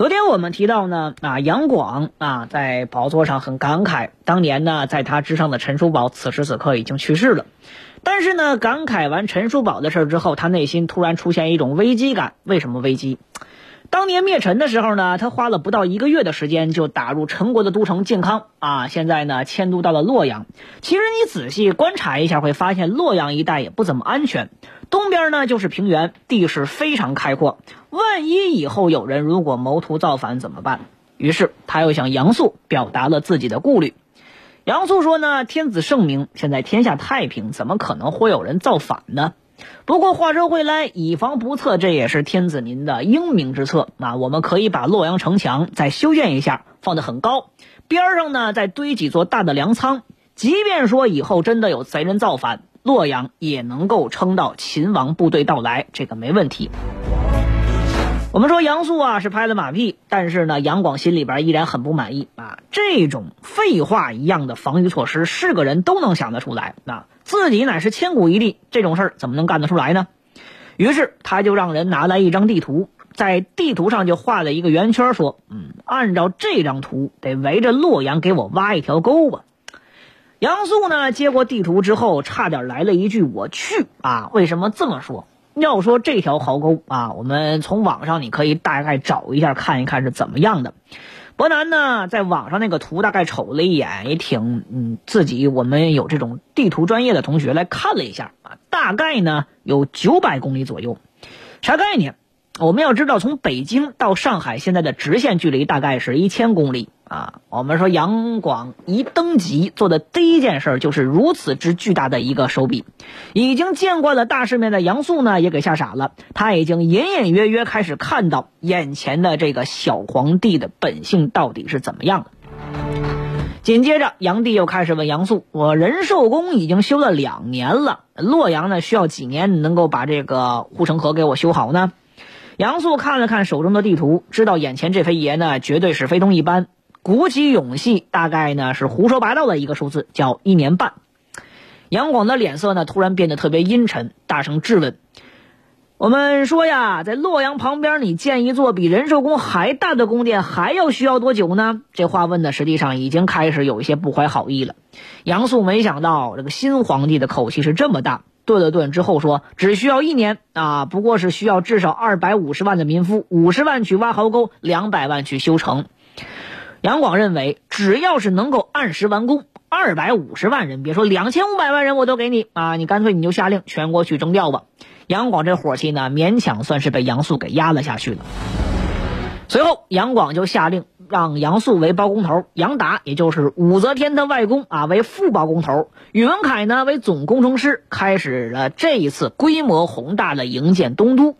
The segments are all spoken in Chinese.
昨天我们提到呢，啊，杨广啊，在宝座上很感慨，当年呢，在他之上的陈叔宝此时此刻已经去世了。但是呢，感慨完陈叔宝的事儿之后，他内心突然出现一种危机感。为什么危机？当年灭陈的时候呢，他花了不到一个月的时间就打入陈国的都城建康啊，现在呢迁都到了洛阳。其实你仔细观察一下，会发现洛阳一带也不怎么安全。东边呢就是平原，地势非常开阔。万一以后有人如果谋图造反怎么办？于是他又向杨素表达了自己的顾虑。杨素说呢：“天子圣明，现在天下太平，怎么可能会有人造反呢？不过话说回来，以防不测，这也是天子您的英明之策啊！我们可以把洛阳城墙再修建一下，放得很高，边上呢再堆几座大的粮仓，即便说以后真的有贼人造反。”洛阳也能够撑到秦王部队到来，这个没问题。我们说杨素啊是拍了马屁，但是呢，杨广心里边依然很不满意啊。这种废话一样的防御措施，是个人都能想得出来啊。自己乃是千古一帝，这种事儿怎么能干得出来呢？于是他就让人拿来一张地图，在地图上就画了一个圆圈，说：“嗯，按照这张图，得围着洛阳给我挖一条沟吧。”杨素呢，接过地图之后，差点来了一句“我去”啊！为什么这么说？要说这条壕沟啊，我们从网上你可以大概找一下，看一看是怎么样的。伯南呢，在网上那个图大概瞅了一眼，也挺嗯，自己我们有这种地图专业的同学来看了一下啊，大概呢有九百公里左右，啥概念？我们要知道，从北京到上海现在的直线距离大概是一千公里啊。我们说杨广一登基做的第一件事就是如此之巨大的一个手笔，已经见惯了大世面的杨素呢也给吓傻了。他已经隐隐约约开始看到眼前的这个小皇帝的本性到底是怎么样的。紧接着，杨帝又开始问杨素：“我仁寿宫已经修了两年了，洛阳呢需要几年能够把这个护城河给我修好呢？”杨素看了看手中的地图，知道眼前这飞爷呢绝对是非同一般，鼓起勇气，大概呢是胡说八道的一个数字，叫一年半。杨广的脸色呢突然变得特别阴沉，大声质问：“我们说呀，在洛阳旁边你建一座比仁寿宫还大的宫殿，还要需要多久呢？”这话问的实际上已经开始有一些不怀好意了。杨素没想到这个新皇帝的口气是这么大。顿了顿之后说：“只需要一年啊，不过是需要至少二百五十万的民夫，五十万去挖壕沟，两百万去修城。”杨广认为，只要是能够按时完工，二百五十万人，别说两千五百万人，我都给你啊！你干脆你就下令全国去征调吧。杨广这火气呢，勉强算是被杨素给压了下去了。随后，杨广就下令。让杨素为包工头，杨达也就是武则天的外公啊为副包工头，宇文恺呢为总工程师，开始了这一次规模宏大的营建东都。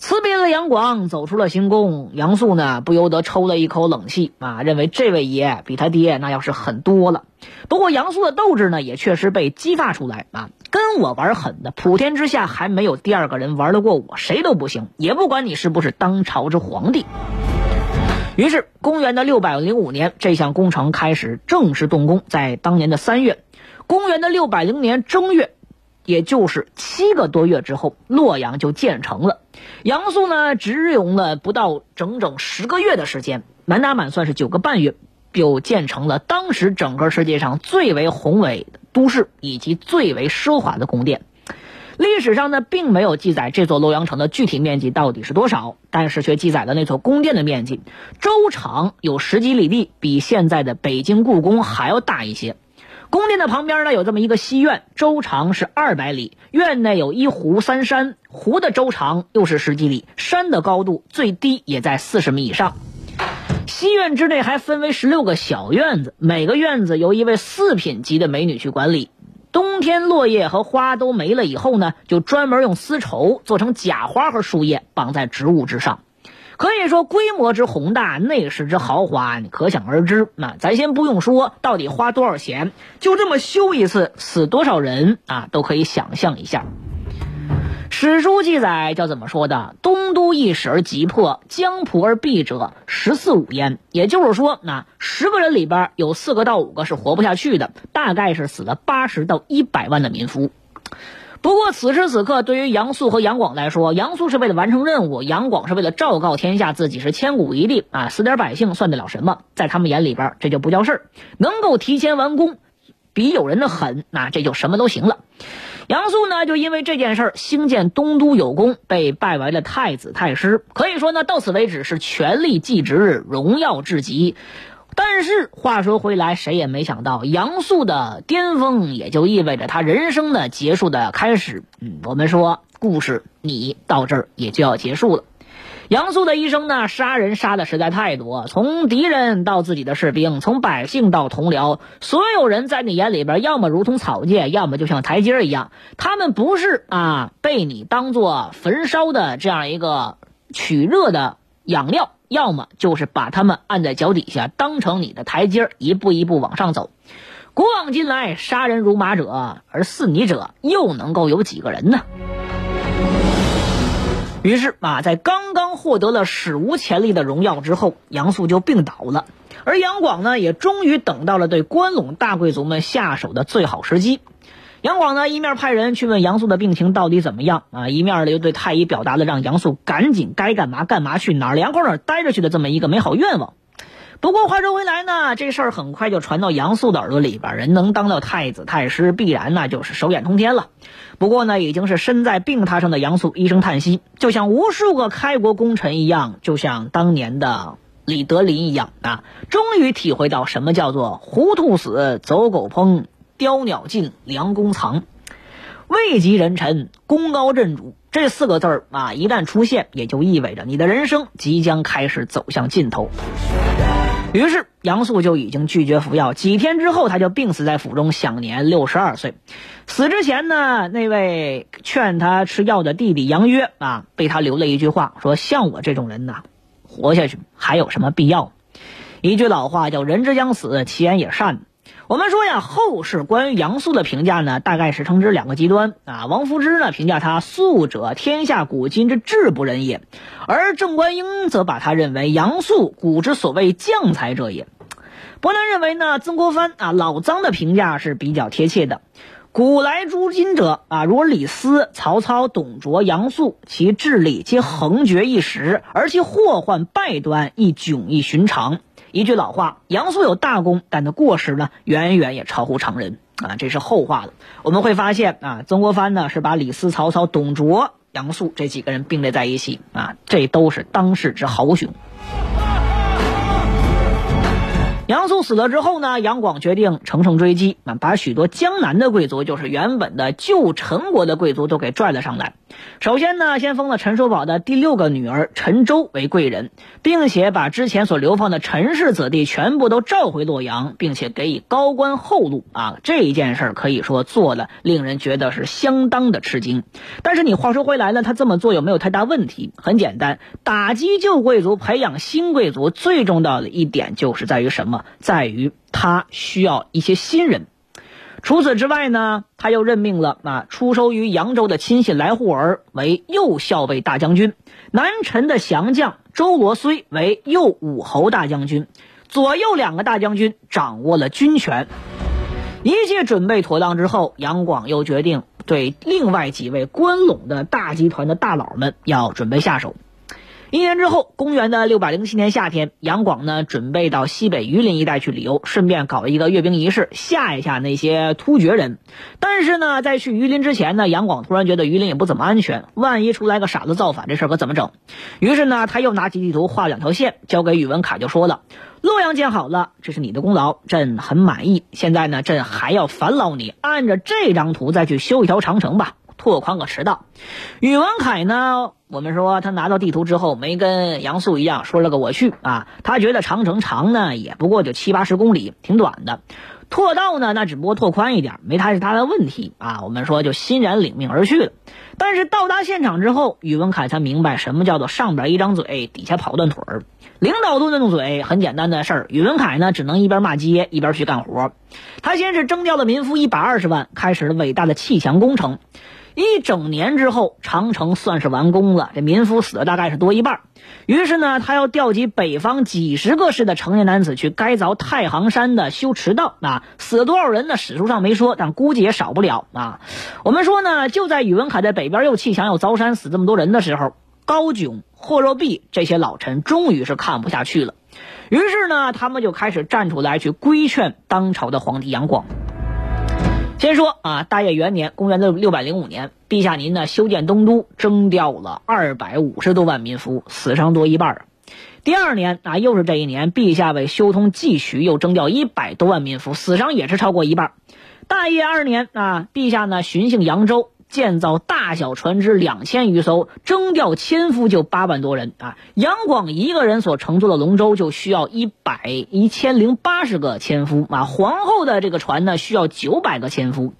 辞别了杨广，走出了行宫，杨素呢不由得抽了一口冷气啊，认为这位爷比他爹那要是狠多了。不过杨素的斗志呢也确实被激发出来啊，跟我玩狠的，普天之下还没有第二个人玩得过我，谁都不行，也不管你是不是当朝之皇帝。于是，公元的六百零五年，这项工程开始正式动工。在当年的三月，公元的六百零年正月，也就是七个多月之后，洛阳就建成了。杨素呢，只用了不到整整十个月的时间，满打满算是九个半月，就建成了当时整个世界上最为宏伟的都市以及最为奢华的宫殿。历史上呢，并没有记载这座洛阳城的具体面积到底是多少，但是却记载了那座宫殿的面积，周长有十几里地，比现在的北京故宫还要大一些。宫殿的旁边呢，有这么一个西院，周长是二百里，院内有一湖三山，湖的周长又是十几里，山的高度最低也在四十米以上。西院之内还分为十六个小院子，每个院子由一位四品级的美女去管理。冬天落叶和花都没了以后呢，就专门用丝绸做成假花和树叶绑在植物之上。可以说规模之宏大，内饰之豪华，你可想而知。那咱先不用说到底花多少钱，就这么修一次，死多少人啊，都可以想象一下。史书记载叫怎么说的？东都一时而急迫，江浦而毙者十四五焉。也就是说，那十个人里边有四个到五个是活不下去的，大概是死了八十到一百万的民夫。不过此时此刻，对于杨素和杨广来说，杨素是为了完成任务，杨广是为了昭告天下自己是千古一帝啊，死点百姓算得了什么？在他们眼里边，这就不叫事儿。能够提前完工，比有人的狠，那这就什么都行了。杨素呢，就因为这件事儿兴建东都有功，被拜为了太子太师。可以说呢，到此为止是权力既职，荣耀至极。但是话说回来，谁也没想到，杨素的巅峰也就意味着他人生的结束的开始。嗯，我们说故事你到这儿也就要结束了。杨素的一生呢，杀人杀的实在太多，从敌人到自己的士兵，从百姓到同僚，所有人在你眼里边，要么如同草芥，要么就像台阶一样。他们不是啊，被你当做焚烧的这样一个取热的养料，要么就是把他们按在脚底下，当成你的台阶，一步一步往上走。古往今来，杀人如麻者，而似你者，又能够有几个人呢？于是啊，在刚刚获得了史无前例的荣耀之后，杨素就病倒了。而杨广呢，也终于等到了对关陇大贵族们下手的最好时机。杨广呢，一面派人去问杨素的病情到底怎么样啊，一面呢又对太医表达了让杨素赶紧该干嘛干嘛去，哪儿凉快哪儿待着去的这么一个美好愿望。不过话说回来呢，这事儿很快就传到杨素的耳朵里边，人能当到太子太师，必然那就是手眼通天了。不过呢，已经是身在病榻上的杨素一声叹息，就像无数个开国功臣一样，就像当年的李德林一样啊，终于体会到什么叫做“糊涂死，走狗烹，雕鸟尽，良弓藏”。位极人臣，功高震主这四个字儿啊，一旦出现，也就意味着你的人生即将开始走向尽头。于是杨素就已经拒绝服药，几天之后他就病死在府中，享年六十二岁。死之前呢，那位劝他吃药的弟弟杨约啊，被他留了一句话，说：“像我这种人呐，活下去还有什么必要？”一句老话叫“人之将死，其言也善”。我们说呀，后世关于杨素的评价呢，大概是称之两个极端啊。王夫之呢评价他素者天下古今之智不仁也，而郑观应则把他认为杨素古之所谓将才者也。伯南认为呢，曾国藩啊老臧的评价是比较贴切的。古来诸今者啊，如李斯、曹操、董卓、杨素，其智力皆横绝一时，而其祸患败端亦迥异寻常。一句老话，杨素有大功，但他过失呢，远远也超乎常人啊，这是后话了。我们会发现啊，曾国藩呢是把李斯、曹操、董卓、杨素这几个人并列在一起啊，这都是当世之豪雄。杨素死了之后呢，杨广决定乘胜追击啊，把许多江南的贵族，就是原本的旧陈国的贵族都给拽了上来。首先呢，先封了陈叔宝的第六个女儿陈周为贵人，并且把之前所流放的陈氏子弟全部都召回洛阳，并且给予高官厚禄啊。这一件事可以说做的令人觉得是相当的吃惊。但是你话说回来呢，他这么做有没有太大问题？很简单，打击旧贵族，培养新贵族，最重要的一点就是在于什么？在于他需要一些新人。除此之外呢，他又任命了啊出收于扬州的亲信来护儿为右校尉大将军，南陈的降将周罗睢为右武侯大将军，左右两个大将军掌握了军权。一切准备妥当之后，杨广又决定对另外几位关陇的大集团的大佬们要准备下手。一年之后，公元的六百零七年夏天，杨广呢准备到西北榆林一带去旅游，顺便搞一个阅兵仪式，吓一吓那些突厥人。但是呢，在去榆林之前呢，杨广突然觉得榆林也不怎么安全，万一出来个傻子造反，这事可怎么整？于是呢，他又拿起地图画两条线，交给宇文恺，就说了：“洛阳建好了，这是你的功劳，朕很满意。现在呢，朕还要烦劳你，按着这张图再去修一条长城吧。”拓宽个驰道，宇文恺呢？我们说他拿到地图之后，没跟杨素一样说了个我去啊。他觉得长城长呢，也不过就七八十公里，挺短的。拓道呢，那只不过拓宽一点，没太大的问题啊。我们说就欣然领命而去了。但是到达现场之后，宇文凯才明白什么叫做上边一张嘴，底下跑断腿儿。领导都动嘴，很简单的事儿。宇文凯呢，只能一边骂街一边去干活。他先是征调了民夫一百二十万，开始了伟大的砌墙工程。一整年之后，长城算是完工了。这民夫死的大概是多一半。于是呢，他要调集北方几十个市的成年男子去该凿太行山的修驰道。啊，死多少人呢？史书上没说，但估计也少不了啊。我们说呢，就在宇文凯在北边又砌墙又凿山死这么多人的时候，高炯、霍若弼这些老臣终于是看不下去了。于是呢，他们就开始站出来去规劝当朝的皇帝杨广。先说啊，大业元年，公元的六百零五年，陛下您呢修建东都，征调了二百五十多万民夫，死伤多一半。第二年啊，又是这一年，陛下为修通济渠，又征调一百多万民夫，死伤也是超过一半。大业二年啊，陛下呢巡幸扬州。建造大小船只两千余艘，征调千夫就八万多人啊！杨广一个人所乘坐的龙舟就需要一百一千零八十个千夫啊！皇后的这个船呢需要九百个千夫，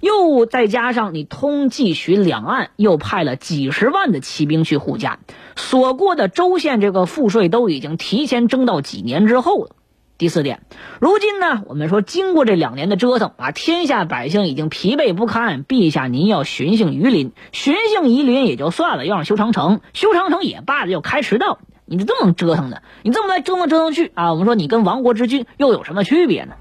又再加上你通济渠两岸，又派了几十万的骑兵去护驾，所过的州县这个赋税都已经提前征到几年之后了。第四点，如今呢，我们说经过这两年的折腾啊，天下百姓已经疲惫不堪。陛下您要巡幸榆林，巡幸榆林也就算了，要让修长城，修长城也罢了，要开驰道，你这这么折腾的，你这么来折腾折腾去啊，我们说你跟亡国之君又有什么区别呢？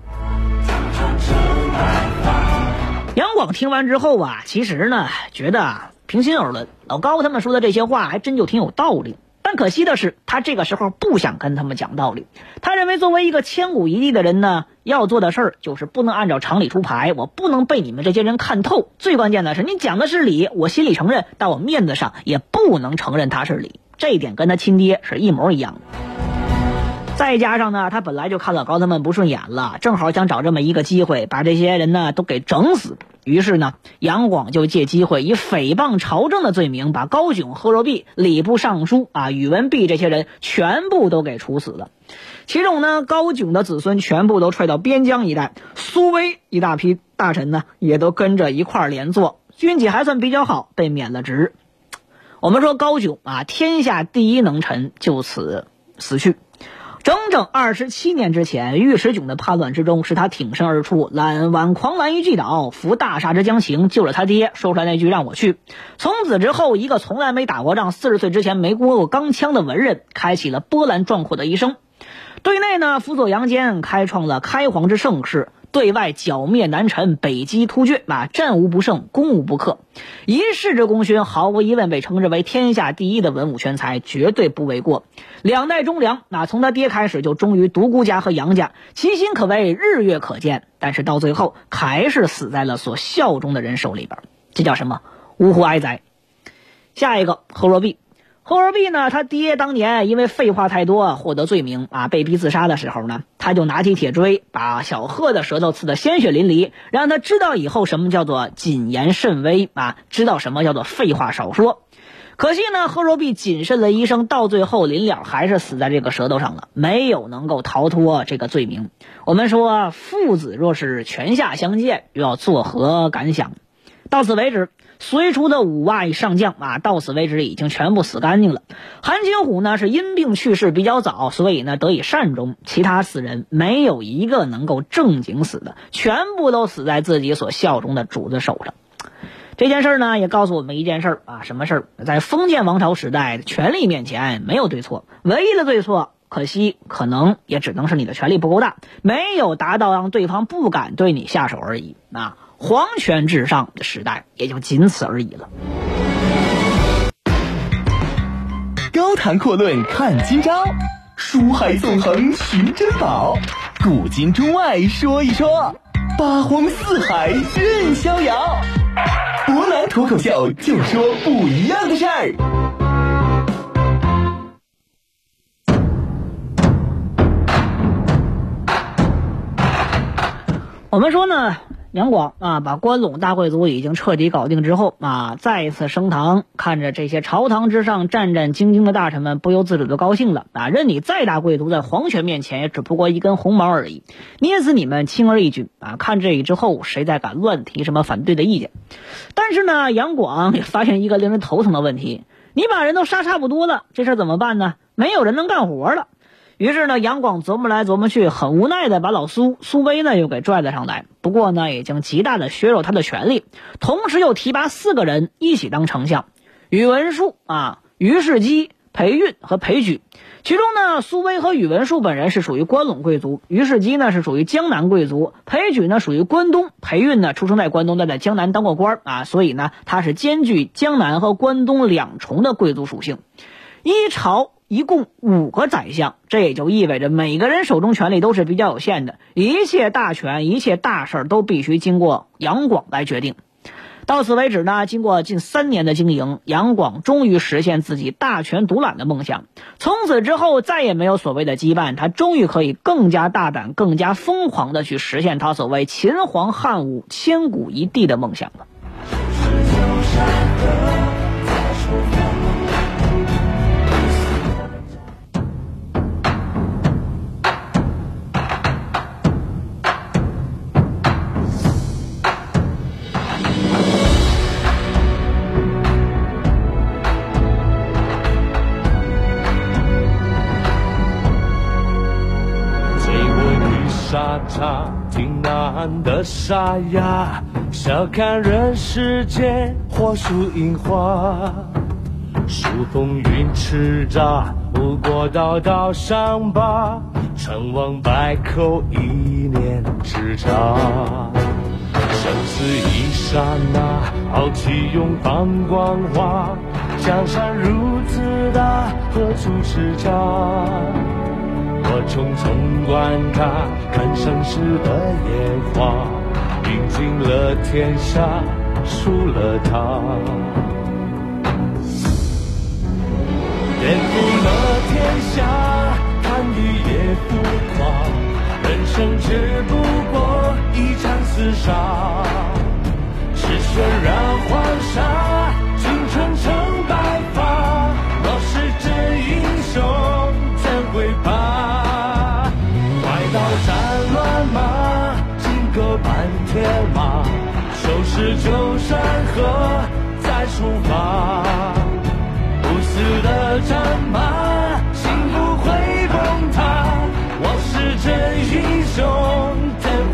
杨广听完之后啊，其实呢，觉得平心而论，老高他们说的这些话还真就挺有道理。但可惜的是，他这个时候不想跟他们讲道理。他认为，作为一个千古一帝的人呢，要做的事儿就是不能按照常理出牌，我不能被你们这些人看透。最关键的是，你讲的是理，我心里承认，但我面子上也不能承认他是理。这一点跟他亲爹是一模一样的。再加上呢，他本来就看老高他们不顺眼了，正好想找这么一个机会，把这些人呢都给整死。于是呢，杨广就借机会以诽谤朝政的罪名，把高炯、贺若弼、礼部尚书啊、宇文弼这些人全部都给处死了。其中呢，高炯的子孙全部都踹到边疆一带，苏威一大批大臣呢也都跟着一块连坐，军纪还算比较好，被免了职。我们说高炯啊，天下第一能臣就此死去。整整二十七年之前，尉迟迥的叛乱之中，是他挺身而出，揽挽狂澜于既倒，扶大厦之将倾，救了他爹，说出来那句让我去。从此之后，一个从来没打过仗、四十岁之前没摸过钢枪的文人，开启了波澜壮阔的一生。对内呢，辅佐杨坚，开创了开皇之盛世。对外剿灭南陈，北击突厥，啊，战无不胜，攻无不克，一世之功勋，毫无疑问被称之为天下第一的文武全才，绝对不为过。两代忠良，那从他爹开始就忠于独孤家和杨家，其心可谓日月可见。但是到最后，还是死在了所效忠的人手里边，这叫什么？呜呼哀哉！下一个，贺若弼。霍若弼呢？他爹当年因为废话太多，获得罪名啊，被逼自杀的时候呢，他就拿起铁锥，把小贺的舌头刺得鲜血淋漓，让他知道以后什么叫做谨言慎微啊，知道什么叫做废话少说。可惜呢，贺若弼谨慎了一生，到最后临了还是死在这个舌头上了，没有能够逃脱这个罪名。我们说，父子若是泉下相见，又要作何感想？到此为止。隋初的五外上将啊，到此为止已经全部死干净了。韩擒虎呢是因病去世比较早，所以呢得以善终。其他死人没有一个能够正经死的，全部都死在自己所效忠的主子手上。这件事呢也告诉我们一件事啊，什么事儿？在封建王朝时代，权力面前没有对错，唯一的对错，可惜可能也只能是你的权力不够大，没有达到让对方不敢对你下手而已啊。皇权至上的时代也就仅此而已了。高谈阔论看今朝，书海纵横寻珍宝，古今中外说一说，八荒四海任逍遥。博南脱口秀就说不一样的事儿。我们说呢。杨广啊，把关陇大贵族已经彻底搞定之后啊，再一次升堂，看着这些朝堂之上战战兢兢的大臣们，不由自主的高兴了啊！任你再大贵族，在皇权面前也只不过一根红毛而已，捏死你们轻而易举啊！看这里之后，谁再敢乱提什么反对的意见？但是呢，杨广也发现一个令人头疼的问题：你把人都杀差不多了，这事怎么办呢？没有人能干活了。于是呢，杨广琢磨来琢磨去，很无奈的把老苏苏威呢又给拽了上来。不过呢，已经极大的削弱他的权力，同时又提拔四个人一起当丞相：宇文述啊、于世基、裴运和裴举。其中呢，苏威和宇文述本人是属于关陇贵族，于世基呢是属于江南贵族，裴举呢属于关东，裴运呢出生在关东，但在江南当过官啊，所以呢他是兼具江南和关东两重的贵族属性。一朝。一共五个宰相，这也就意味着每个人手中权力都是比较有限的，一切大权、一切大事儿都必须经过杨广来决定。到此为止呢，经过近三年的经营，杨广终于实现自己大权独揽的梦想。从此之后，再也没有所谓的羁绊，他终于可以更加大胆、更加疯狂的去实现他所谓秦皇汉武、千古一帝的梦想了。的沙哑，笑看人世间火树银花，数风云叱咤，不过道道伤疤，成王败寇一念之差。生死一刹那，豪气永放光华，江山如此大，何处是家？我匆匆观看，看盛世的烟花，赢尽了天下，输了他，颠覆了天下，看你也浮夸，人生只不过一场厮杀，是血染黄沙，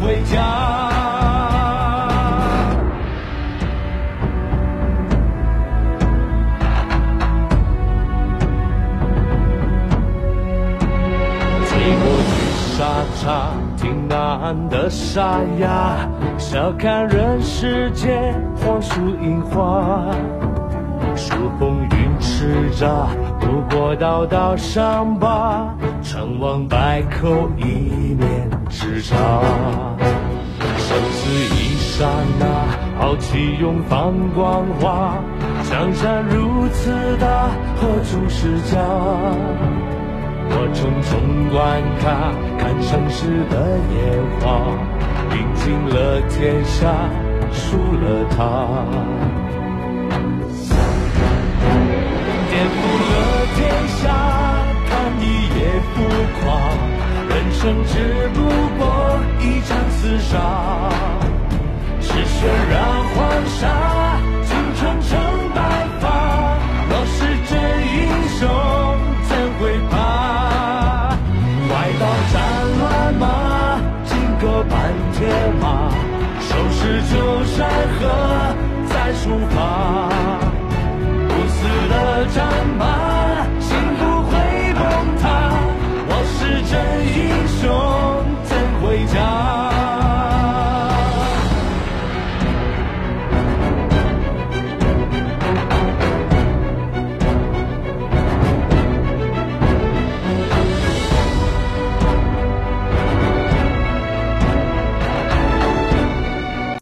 回家？醉过雨沙场，挺难的沙哑。笑看人世间黄树银花，数风云叱咤，不过道道伤疤，成王败寇一念之差。生死一刹那，豪气永放光华，江山如此大，何处是家？我匆匆观看，看盛世的烟花。赢尽了天下，输了他，颠覆你也浮夸。人生只不过一场厮杀，是血染黄沙，青春成白发。若是真英雄，怎会怕？快刀斩乱麻，金戈半。铁马，收拾旧山河，再出发。不死的战马。